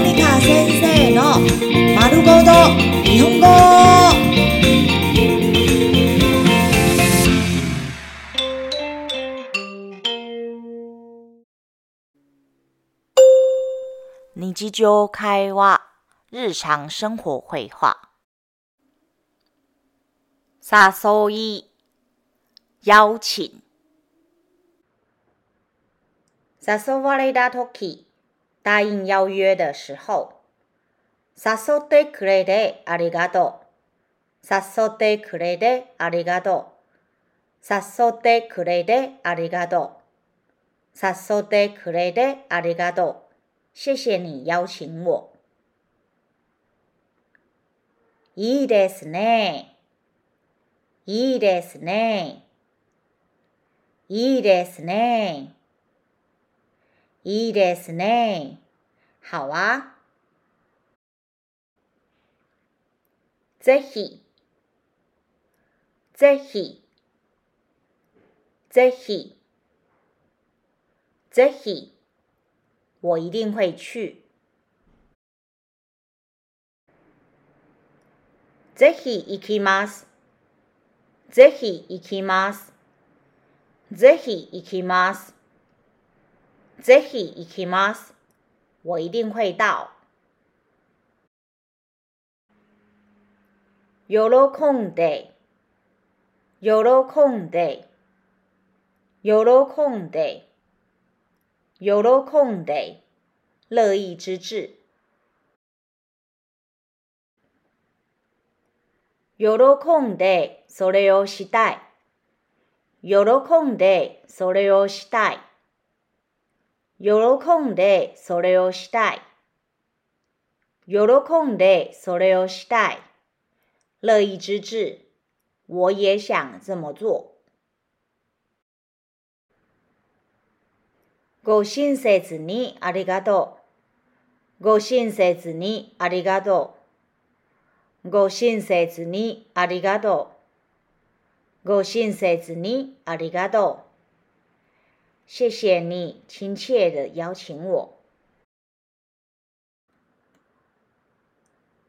モニカ先生の丸ごと日本語。日常会話、日常生活会話。誘い、邀請。誘われたとき、答應邀約的時候。誘ってくれてありがとう。誘ってくれてありがとう。誘ってくれてありがとう。誘ってくれてありがとう。謝謝你邀請我。いいですね。いいですね。いいですね。いいですね。好啊。ぜひ。ぜひ。ぜひ。ぜひ。我一定会去。ぜひ行きます。ぜひ行きます。ぜひ行きます。ぜひ行きます。我一定会到。喜んで、喜んで、喜んで。喜んで，乐意之至。喜んでそれをしたい。喜んでそれをしたい。喜んでそれをしたい。喜んでそれをしたい。乐意之至，我也想这么做。ご親切にありがとう。ご親切にありがとう。ご親切にありがとう。ご親切にありがとう。谢谢你亲切的邀请我。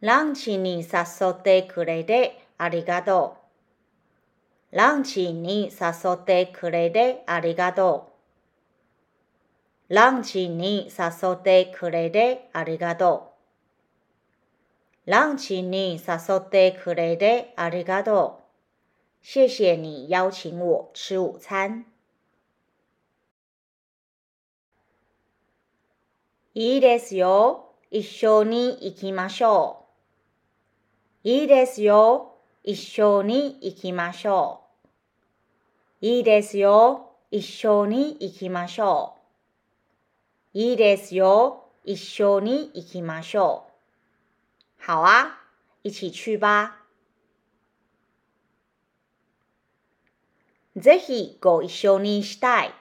ランチに誘ってくれてありがとう。ランチに誘ってくれてありがとう。ランチに誘ってくれてありがとう。ランチに誘ってくれてありがとう。谢谢你邀请我吃午餐。いいですよ。一緒に行きましょう。いいですよ。一緒に行きましょう。いいですよ。一緒に行きましょう。いいですよ。一緒に行きましょう。好啊，一起去吧。ぜひご一緒にしたい。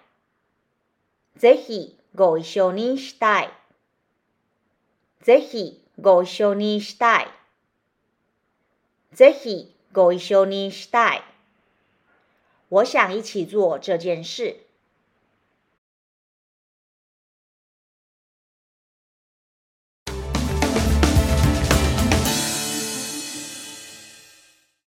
ぜひご一緒にしたい。ぜひご一緒にしたい。ぜひご一緒にしたい。我想一起做这件事。